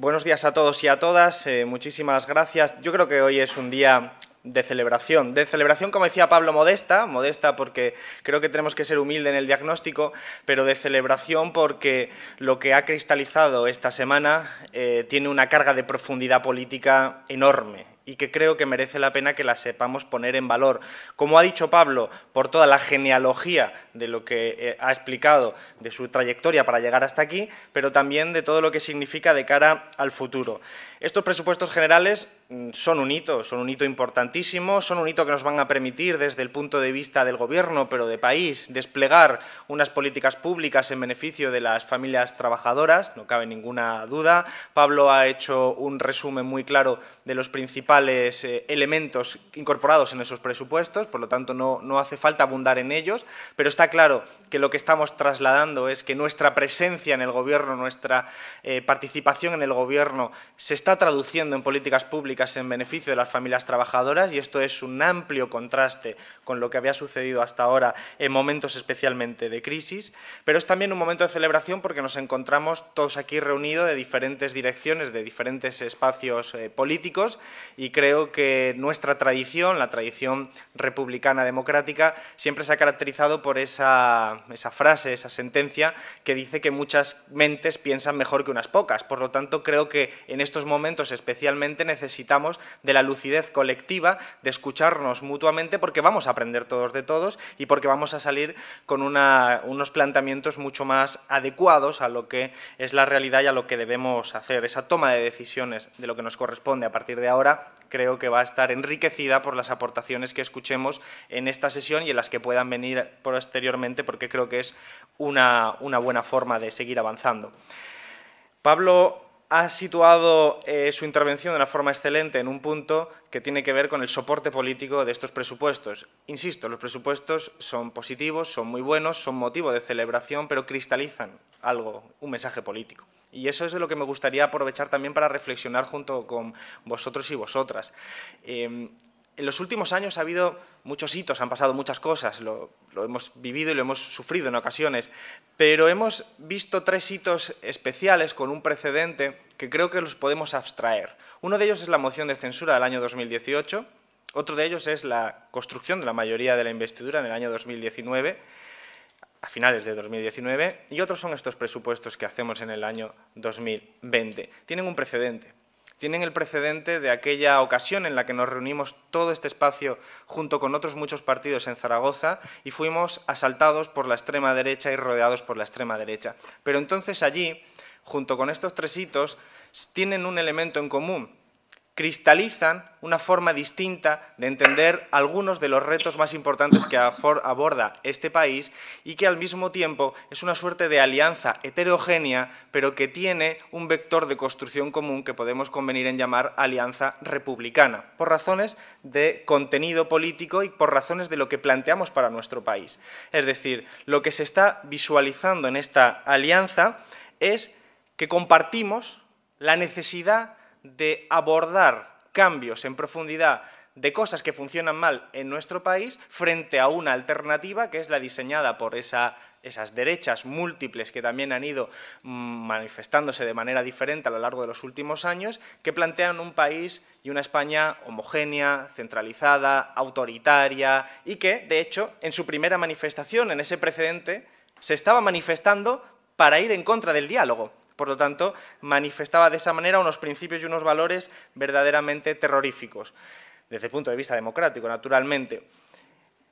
buenos días a todos y a todas. Eh, muchísimas gracias. Yo creo que hoy es un día de celebración. De celebración, como decía Pablo, modesta, modesta porque creo que tenemos que ser humildes en el diagnóstico, pero de celebración porque lo que ha cristalizado esta semana eh, tiene una carga de profundidad política enorme y que creo que merece la pena que la sepamos poner en valor. Como ha dicho Pablo, por toda la genealogía de lo que eh, ha explicado de su trayectoria para llegar hasta aquí, pero también de todo lo que significa de cara al futuro. Estos presupuestos generales mm, son un hito, son un hito importantísimo, son un hito que nos van a permitir desde el punto de vista del Gobierno, pero de país, desplegar unas políticas públicas en beneficio de las familias trabajadoras, no cabe ninguna duda. Pablo ha hecho un resumen muy claro de los principales eh, elementos incorporados en esos presupuestos, por lo tanto no, no hace falta abundar en ellos, pero está claro que lo que estamos trasladando es que nuestra presencia en el Gobierno, nuestra eh, participación en el Gobierno se está traduciendo en políticas públicas en beneficio de las familias trabajadoras y esto es un amplio contraste con lo que había sucedido hasta ahora en momentos especialmente de crisis, pero es también un momento de celebración porque nos encontramos todos aquí reunidos de diferentes direcciones, de diferentes espacios eh, políticos y creo que nuestra tradición, la tradición republicana democrática, siempre se ha caracterizado por esa, esa frase, esa sentencia que dice que muchas mentes piensan mejor que unas pocas. Por lo tanto, creo que en estos momentos especialmente necesitamos de la lucidez colectiva, de escucharnos mutuamente, porque vamos a aprender todos de todos y porque vamos a salir con unos planteamientos mucho más adecuados a lo que es la realidad y a lo que debemos hacer. Esa toma de decisiones de lo que nos corresponde a partir de ahora creo que va a estar enriquecida por las aportaciones que escuchemos en esta sesión y en las que puedan venir posteriormente, porque creo que es una, una buena forma de seguir avanzando. Pablo ha situado eh, su intervención de una forma excelente en un punto que tiene que ver con el soporte político de estos presupuestos. Insisto, los presupuestos son positivos, son muy buenos, son motivo de celebración, pero cristalizan algo, un mensaje político. Y eso es de lo que me gustaría aprovechar también para reflexionar junto con vosotros y vosotras. Em, en los últimos años ha habido muchos hitos, han pasado muchas cosas, lo, hemos vivido y lo hemos sufrido en ocasiones, pero hemos visto tres hitos especiales con un precedente que creo que los podemos abstraer. Uno de ellos es la moción de censura del año 2018, otro de ellos es la construcción de la mayoría de la investidura en el año 2019, a finales de 2019, y otros son estos presupuestos que hacemos en el año 2020. Tienen un precedente tienen el precedente de aquella ocasión en la que nos reunimos todo este espacio junto con otros muchos partidos en Zaragoza y fuimos asaltados por la extrema derecha y rodeados por la extrema derecha. Pero entonces allí, junto con estos tres hitos, tienen un elemento en común, cristalizan una forma distinta de entender algunos de los retos más importantes que aborda este país y que al mismo tiempo es una suerte de alianza heterogénea, pero que tiene un vector de construcción común que podemos convenir en llamar alianza republicana, por razones de contenido político y por razones de lo que planteamos para nuestro país. Es decir, lo que se está visualizando en esta alianza es que compartimos la necesidad de abordar cambios en profundidad de cosas que funcionan mal en nuestro país frente a una alternativa que es la diseñada por esas derechas múltiples que también han ido mm, manifestándose de manera diferente a lo largo de los últimos años, que plantean un país y una España homogénea, centralizada, autoritaria y que, de hecho, en su primera manifestación, en ese precedente, se estaba manifestando para ir en contra del diálogo. Por lo tanto, manifestaba de esa manera unos principios y unos valores verdaderamente terroríficos, desde el punto de vista democrático, naturalmente.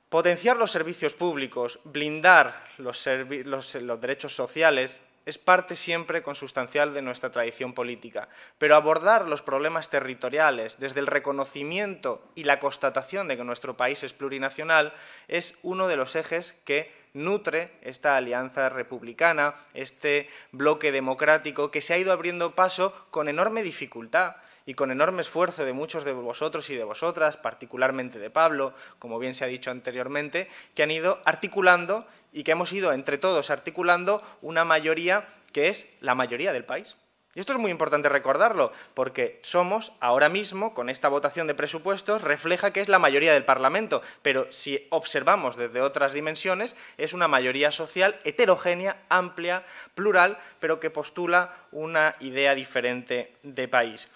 Potenciar los servicios públicos, blindar los, derechos sociales, es parte siempre consustancial de nuestra tradición política, pero abordar los problemas territoriales desde el reconocimiento y la constatación de que nuestro país es plurinacional es uno de los ejes que nutre esta alianza republicana, este bloque democrático que se ha ido abriendo paso con enorme dificultad y con enorme esfuerzo de muchos de vosotros y de vosotras, particularmente de Pablo, como bien se ha dicho anteriormente, que han ido articulando y que hemos ido entre todos articulando una mayoría que es la mayoría del país. Y esto es muy importante recordarlo, porque somos, ahora mismo, con esta votación de presupuestos, refleja que es la mayoría del Parlamento, pero si observamos desde otras dimensiones, es una mayoría social heterogénea, amplia, plural, pero que postula una idea diferente de país.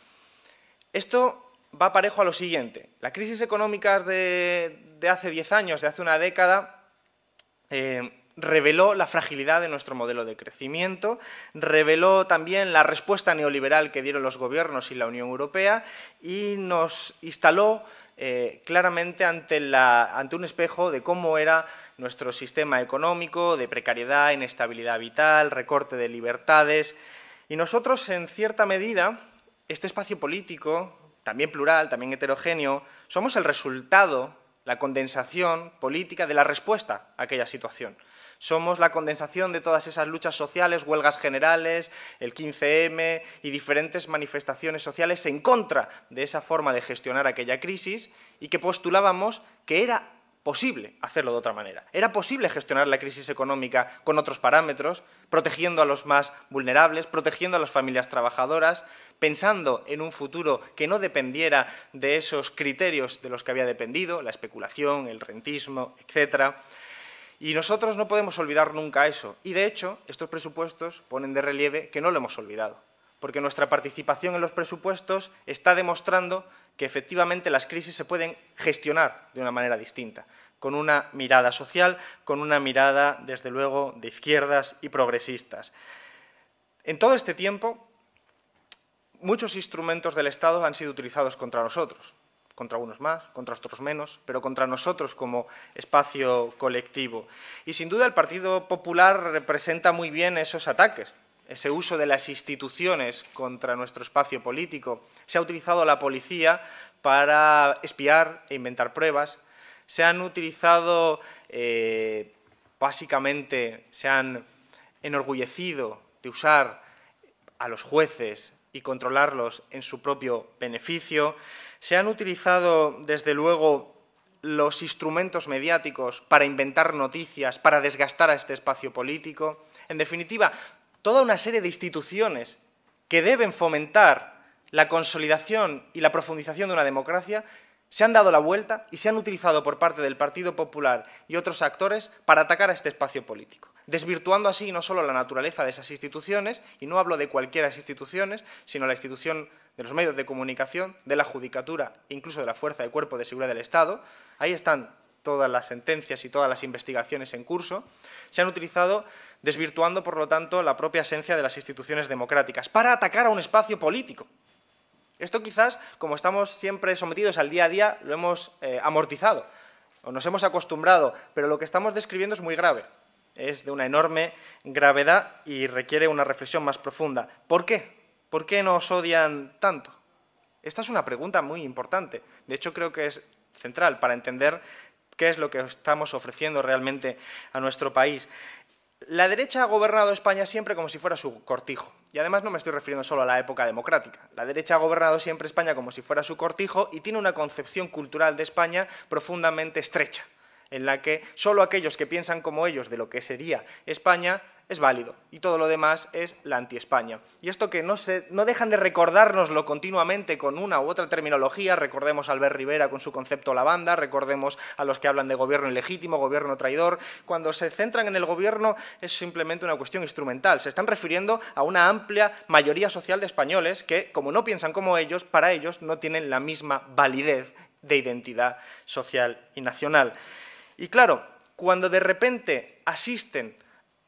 Esto va parejo a lo siguiente. La crisis económica de, hace 10 años, de hace una década, eh, reveló la fragilidad de nuestro modelo de crecimiento, reveló también la respuesta neoliberal que dieron los gobiernos y la Unión Europea y nos instaló eh, claramente ante, ante un espejo de cómo era nuestro sistema económico, de precariedad, inestabilidad vital, recorte de libertades. Y nosotros, en cierta medida, este espacio político, también plural, también heterogéneo, somos el resultado, la condensación política de la respuesta a aquella situación. Somos la condensación de todas esas luchas sociales, huelgas generales, el 15M y diferentes manifestaciones sociales en contra de esa forma de gestionar aquella crisis y que postulábamos que era posible hacerlo de otra manera. Era posible gestionar la crisis económica con otros parámetros, protegiendo a los más vulnerables, protegiendo a las familias trabajadoras, pensando en un futuro que no dependiera de esos criterios de los que había dependido, la especulación, el rentismo, etcétera. Y nosotros no podemos olvidar nunca eso. Y de hecho, estos presupuestos ponen de relieve que no lo hemos olvidado, porque nuestra participación en los presupuestos está demostrando que efectivamente las crisis se pueden gestionar de una manera distinta, con una mirada social, con una mirada, desde luego, de izquierdas y progresistas. En todo este tiempo, muchos instrumentos del Estado han sido utilizados contra nosotros contra unos más, contra otros menos, pero contra nosotros como espacio colectivo. Y sin duda el Partido Popular representa muy bien esos ataques, ese uso de las instituciones contra nuestro espacio político. Se ha utilizado la policía para espiar e inventar pruebas, se han utilizado, eh, básicamente, se han enorgullecido de usar a los jueces y controlarlos en su propio beneficio, se han utilizado, desde luego, los instrumentos mediáticos para inventar noticias, para desgastar a este espacio político. En definitiva, toda una serie de instituciones que deben fomentar la consolidación y la profundización de una democracia se han dado la vuelta y se han utilizado por parte del Partido Popular y otros actores para atacar a este espacio político, desvirtuando así no solo la naturaleza de esas instituciones, y no hablo de cualquiera de las instituciones, sino la institución de los medios de comunicación, de la judicatura incluso de la Fuerza de Cuerpo de Seguridad del Estado. Ahí están todas las sentencias y todas las investigaciones en curso, se han utilizado desvirtuando, por lo tanto, la propia esencia de las instituciones democráticas, para atacar a un espacio político, esto quizás, como estamos siempre sometidos al día a día, lo hemos eh, amortizado o nos hemos acostumbrado, pero lo que estamos describiendo es muy grave. Es de una enorme gravedad y requiere una reflexión más profunda. ¿Por qué? ¿Por qué nos odian tanto? Esta es una pregunta muy importante. De hecho, creo que es central para entender qué es lo que estamos ofreciendo realmente a nuestro país. La derecha ha gobernado España siempre como si fuera su cortijo. Y además no me estoy refiriendo solo a la época democrática. La derecha ha gobernado siempre España como si fuera su cortijo y tiene una concepción cultural de España profundamente estrecha, en la que solo aquellos que piensan como ellos de lo que sería España es válido y todo lo demás es la anti-España. Y esto que no, se, no dejan de recordárnoslo continuamente con una u otra terminología, recordemos a Albert Rivera con su concepto la banda, recordemos a los que hablan de gobierno ilegítimo, gobierno traidor, cuando se centran en el gobierno es simplemente una cuestión instrumental, se están refiriendo a una amplia mayoría social de españoles que, como no piensan como ellos, para ellos no tienen la misma validez de identidad social y nacional. Y claro, cuando de repente asisten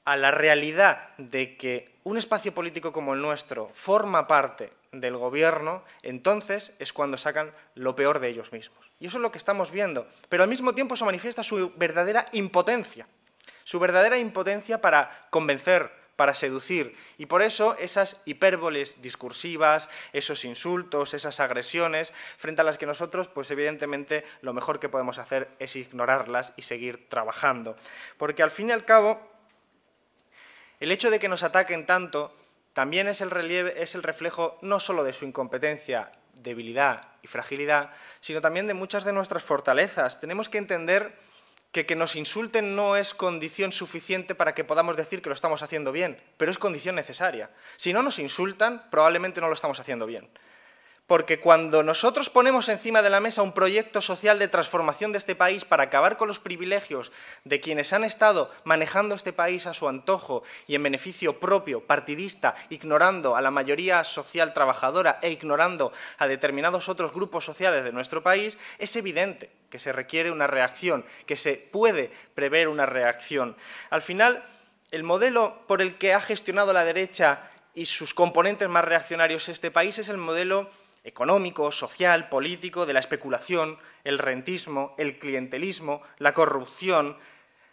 a la realidad de que un espacio político como el nuestro forma parte del gobierno, entonces es cuando sacan lo peor de ellos mismos. Y eso es lo que estamos viendo. Pero al mismo tiempo se manifiesta su verdadera impotencia, su verdadera impotencia para convencer, para seducir. Y por eso esas hipérboles discursivas, esos insultos, esas agresiones, frente a las que nosotros, pues evidentemente, lo mejor que podemos hacer es ignorarlas y seguir trabajando. Porque al fin y al cabo, el hecho de que nos ataquen tanto también es el, relieve, es el reflejo no solo de su incompetencia, debilidad y fragilidad, sino también de muchas de nuestras fortalezas. Tenemos que entender que nos insulten no es condición suficiente para que podamos decir que lo estamos haciendo bien, pero es condición necesaria. Si no nos insultan, probablemente no lo estamos haciendo bien. Porque cuando nosotros ponemos encima de la mesa un proyecto social de transformación de este país para acabar con los privilegios de quienes han estado manejando este país a su antojo y en beneficio propio, partidista, ignorando a la mayoría social trabajadora e ignorando a determinados otros grupos sociales de nuestro país, es evidente que se requiere una reacción, que se puede prever una reacción. Al final, el modelo por el que ha gestionado la derecha y sus componentes más reaccionarios este país es el modelo económico, social, político, de la especulación, el rentismo, el clientelismo, la corrupción,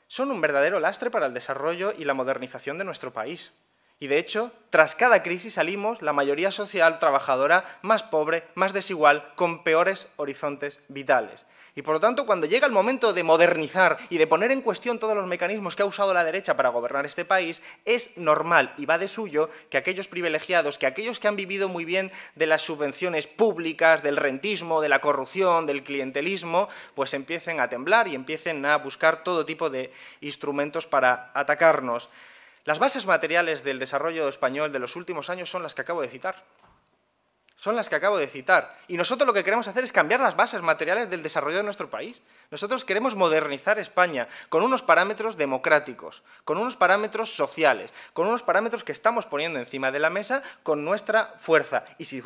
son un verdadero lastre para el desarrollo y la modernización de nuestro país. Y de hecho, tras cada crisis salimos la mayoría social trabajadora más pobre, más desigual, con peores horizontes vitales. Y por lo tanto, cuando llega el momento de modernizar y de poner en cuestión todos los mecanismos que ha usado la derecha para gobernar este país, es normal y va de suyo que aquellos privilegiados, que aquellos que han vivido muy bien de las subvenciones públicas, del rentismo, de la corrupción, del clientelismo, pues empiecen a temblar y empiecen a buscar todo tipo de instrumentos para atacarnos. Las bases materiales del desarrollo español de los últimos años son las que acabo de citar son las que acabo de citar. Y nosotros lo que queremos hacer es cambiar las bases materiales del desarrollo de nuestro país. Nosotros queremos modernizar España con unos parámetros democráticos, con unos parámetros sociales, con unos parámetros que estamos poniendo encima de la mesa con nuestra fuerza. Y si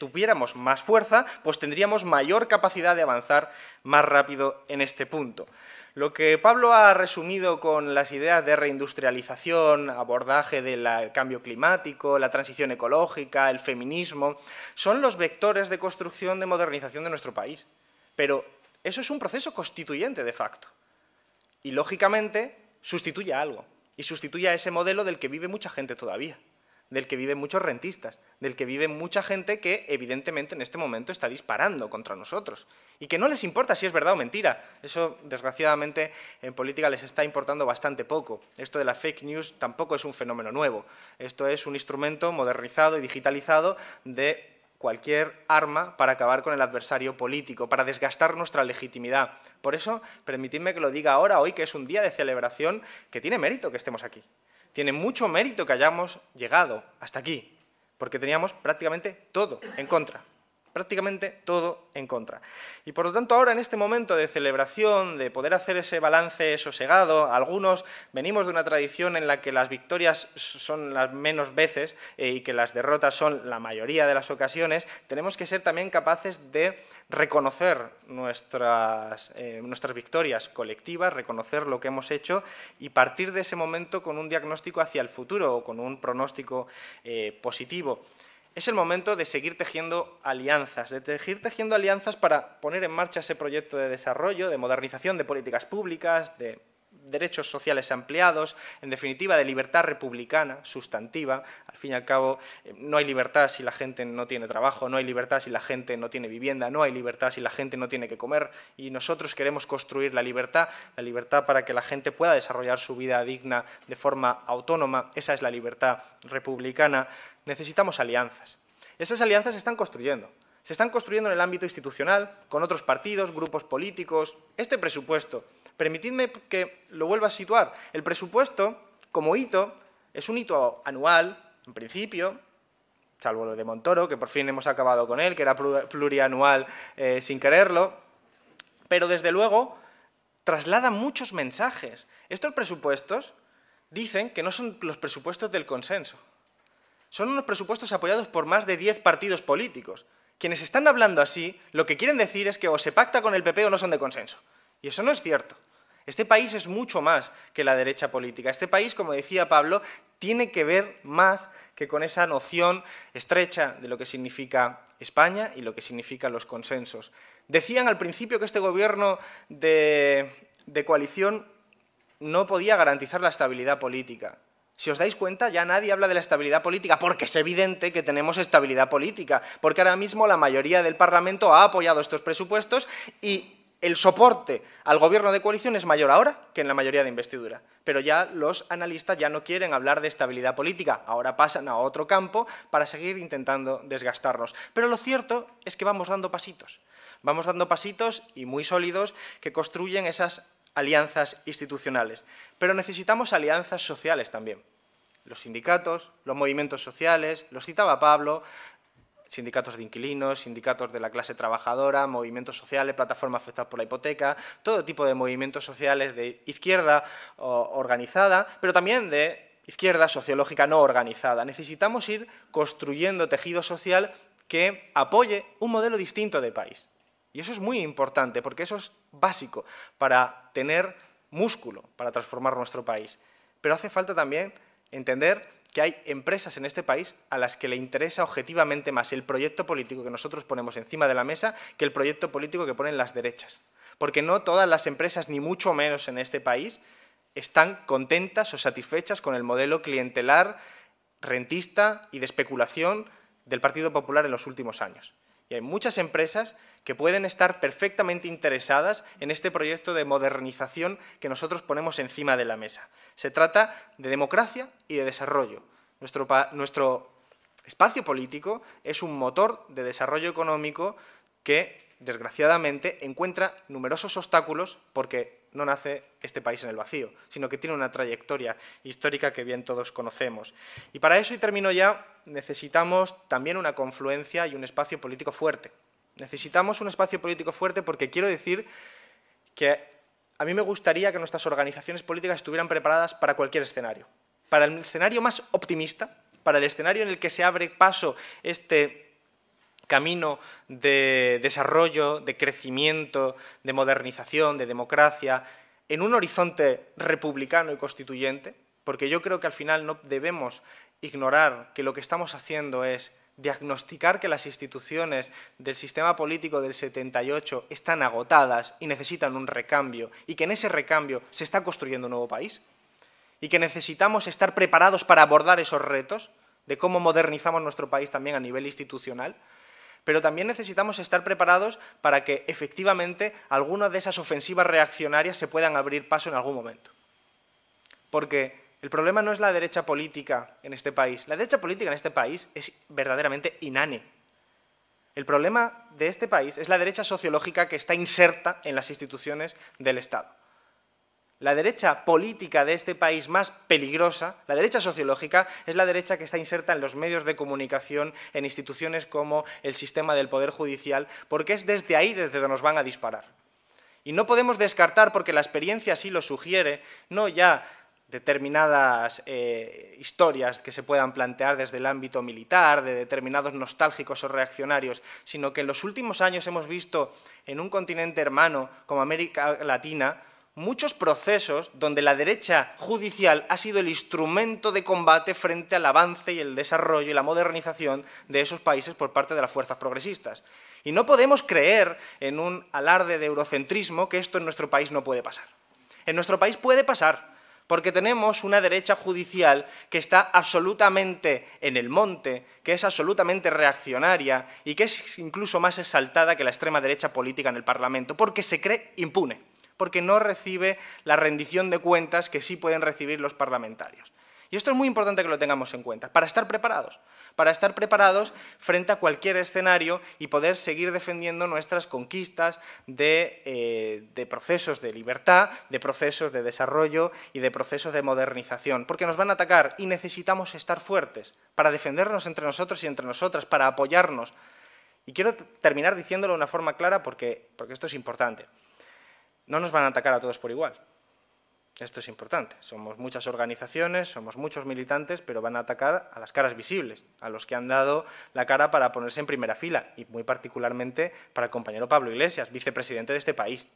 tuviéramos más fuerza, pues tendríamos mayor capacidad de avanzar más rápido en este punto. Lo que Pablo ha resumido con las ideas de reindustrialización, abordaje del cambio climático, la transición ecológica, el feminismo, son los vectores de construcción de modernización de nuestro país. Pero eso es un proceso constituyente de facto. Y lógicamente sustituye a algo. Y sustituye a ese modelo del que vive mucha gente todavía del que viven muchos rentistas, del que vive mucha gente que evidentemente en este momento está disparando contra nosotros y que no les importa si es verdad o mentira. Eso, desgraciadamente, en política les está importando bastante poco. Esto de la fake news tampoco es un fenómeno nuevo. Esto es un instrumento modernizado y digitalizado de cualquier arma para acabar con el adversario político, para desgastar nuestra legitimidad. Por eso, permitidme que lo diga ahora, hoy, que es un día de celebración que tiene mérito que estemos aquí tiene mucho mérito que hayamos llegado hasta aquí, porque teníamos prácticamente todo en contra prácticamente todo en contra. Y por lo tanto ahora en este momento de celebración, de poder hacer ese balance sosegado, algunos venimos de una tradición en la que las victorias son las menos veces eh, y que las derrotas son la mayoría de las ocasiones, tenemos que ser también capaces de reconocer nuestras, eh, nuestras victorias colectivas, reconocer lo que hemos hecho y partir de ese momento con un diagnóstico hacia el futuro o con un pronóstico eh, positivo es el momento de seguir tejiendo alianzas, de seguir tejiendo alianzas para poner en marcha ese proyecto de desarrollo, de modernización de políticas públicas, de derechos sociales ampliados, en definitiva de libertad republicana, sustantiva. Al fin y al cabo, eh, no hay libertad si la gente no tiene trabajo, no hay libertad si la gente no tiene vivienda, no hay libertad si la gente no tiene que comer y nosotros queremos construir la libertad, la libertad para que la gente pueda desarrollar su vida digna de forma autónoma, esa es la libertad republicana. Necesitamos alianzas. Esas alianzas se están construyendo. Se están construyendo en el ámbito institucional, con otros partidos, grupos políticos. Este presupuesto Permitidme que lo vuelva a situar. El presupuesto, como hito, es un hito anual, en principio, salvo lo de Montoro, que por fin hemos acabado con él, que era plurianual eh, sin quererlo, pero desde luego traslada muchos mensajes. Estos presupuestos dicen que no son los presupuestos del consenso. Son unos presupuestos apoyados por más de 10 partidos políticos. Quienes están hablando así, lo que quieren decir es que o se pacta con el PP o no son de consenso. Y eso no es cierto. Este país es mucho más que la derecha política. Este país, como decía Pablo, tiene que ver más que con esa noción estrecha de lo que significa España y lo que significan los consensos. Decían al principio que este gobierno de, coalición no podía garantizar la estabilidad política. Si os dais cuenta, ya nadie habla de la estabilidad política, porque es evidente que tenemos estabilidad política, porque ahora mismo la mayoría del Parlamento ha apoyado estos presupuestos y el soporte al gobierno de coalición es mayor ahora que en la mayoría de investidura. Pero ya los analistas ya no quieren hablar de estabilidad política, ahora pasan a otro campo para seguir intentando desgastarnos. Pero lo cierto es que vamos dando pasitos, vamos dando pasitos y muy sólidos que construyen esas alianzas institucionales, pero necesitamos alianzas sociales también. Los sindicatos, los movimientos sociales, los citaba Pablo, sindicatos de inquilinos, sindicatos de la clase trabajadora, movimientos sociales, plataformas afectadas por la hipoteca, todo tipo de movimientos sociales de izquierda organizada, pero también de izquierda sociológica no organizada. Necesitamos ir construyendo tejido social que apoye un modelo distinto de país. Y eso es muy importante, porque eso es básico para tener músculo, para transformar nuestro país. Pero hace falta también entender que hay empresas en este país a las que le interesa objetivamente más el proyecto político que nosotros ponemos encima de la mesa que el proyecto político que ponen las derechas. Porque no todas las empresas, ni mucho menos en este país, están contentas o satisfechas con el modelo clientelar, rentista y de especulación del Partido Popular en los últimos años. Y hay muchas empresas que pueden estar perfectamente interesadas en este proyecto de modernización que nosotros ponemos encima de la mesa. Se trata de democracia y de desarrollo. Nuestro, nuestro espacio político es un motor de desarrollo económico que, desgraciadamente, encuentra numerosos obstáculos porque no nace este país en el vacío, sino que tiene una trayectoria histórica que bien todos conocemos. Y para eso, y termino ya, necesitamos también una confluencia y un espacio político fuerte. Necesitamos un espacio político fuerte porque quiero decir que a mí me gustaría que nuestras organizaciones políticas estuvieran preparadas para cualquier escenario. Para el escenario más optimista, para el escenario en el que se abre paso este camino de desarrollo, de crecimiento, de modernización, de democracia, en un horizonte republicano y constituyente, porque yo creo que al final no debemos ignorar que lo que estamos haciendo es diagnosticar que las instituciones del sistema político del 78 están agotadas y necesitan un recambio, y que en ese recambio se está construyendo un nuevo país, y que necesitamos estar preparados para abordar esos retos de cómo modernizamos nuestro país también a nivel institucional, pero también necesitamos estar preparados para que efectivamente algunas de esas ofensivas reaccionarias se puedan abrir paso en algún momento. Porque el problema no es la derecha política en este país. La derecha política en este país es verdaderamente inane. El problema de este país es la derecha sociológica que está inserta en las instituciones del Estado la derecha política de este país más peligrosa, la derecha sociológica, es la derecha que está inserta en los medios de comunicación, en instituciones como el sistema del Poder Judicial, porque es desde ahí desde donde nos van a disparar. Y no podemos descartar, porque la experiencia así lo sugiere, no ya determinadas eh, historias que se puedan plantear desde el ámbito militar, de determinados nostálgicos o reaccionarios, sino que en los últimos años hemos visto en un continente hermano como América Latina muchos procesos donde la derecha judicial ha sido el instrumento de combate frente al avance y el desarrollo y la modernización de esos países por parte de las fuerzas progresistas. Y no podemos creer en un alarde de eurocentrismo que esto en nuestro país no puede pasar. En nuestro país puede pasar, porque tenemos una derecha judicial que está absolutamente en el monte, que es absolutamente reaccionaria y que es incluso más exaltada que la extrema derecha política en el Parlamento, porque se cree impune porque no recibe la rendición de cuentas que sí pueden recibir los parlamentarios. Y esto es muy importante que lo tengamos en cuenta, para estar preparados, para estar preparados frente a cualquier escenario y poder seguir defendiendo nuestras conquistas de, eh, de, procesos de libertad, de procesos de desarrollo y de procesos de modernización, porque nos van a atacar y necesitamos estar fuertes para defendernos entre nosotros y entre nosotras, para apoyarnos. Y quiero terminar diciéndolo de una forma clara porque, porque esto es importante no nos van a atacar a todos por igual. Esto es importante. Somos muchas organizaciones, somos muchos militantes, pero van a atacar a las caras visibles, a los que han dado la cara para ponerse en primera fila, y muy particularmente para el compañero Pablo Iglesias, vicepresidente de este país.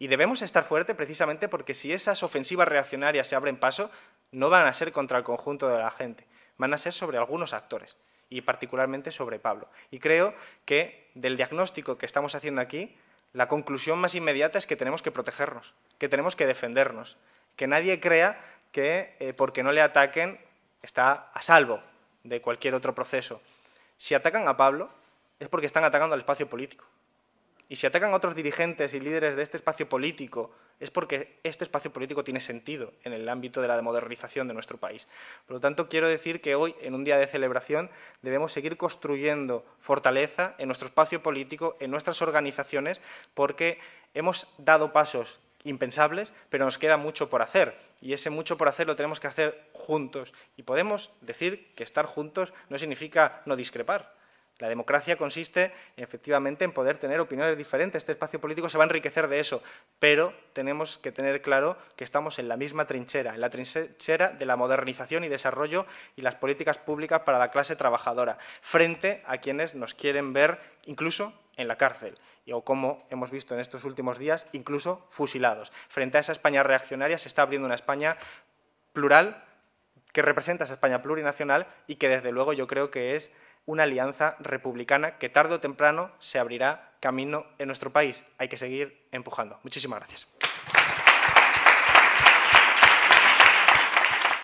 Y debemos estar fuertes precisamente porque si esas ofensivas reaccionarias se abren paso, no van a ser contra el conjunto de la gente, van a ser sobre algunos actores, y particularmente sobre Pablo. Y creo que del diagnóstico que estamos haciendo aquí, la conclusión más inmediata es que tenemos que protegernos, que tenemos que defendernos, que nadie crea que eh, porque no le ataquen está a salvo de cualquier otro proceso. Si atacan a Pablo es porque están atacando al espacio político. Y si atacan a otros dirigentes y líderes de este espacio político, es porque este espacio político tiene sentido en el ámbito de la modernización de nuestro país. Por lo tanto, quiero decir que hoy, en un día de celebración, debemos seguir construyendo fortaleza en nuestro espacio político, en nuestras organizaciones, porque hemos dado pasos impensables, pero nos queda mucho por hacer y ese mucho por hacer lo tenemos que hacer juntos. Y podemos decir que estar juntos no significa no discrepar. La democracia consiste efectivamente en poder tener opiniones diferentes. Este espacio político se va a enriquecer de eso, pero tenemos que tener claro que estamos en la misma trinchera, en la trinchera de la modernización y desarrollo y las políticas públicas para la clase trabajadora, frente a quienes nos quieren ver incluso en la cárcel, o como hemos visto en estos últimos días, incluso fusilados. Frente a esa España reaccionaria se está abriendo una España plural, que representa esa España plurinacional y que desde luego yo creo que es una alianza republicana que tarde o temprano se abrirá camino en nuestro país. Hay que seguir empujando. Muchísimas gracias.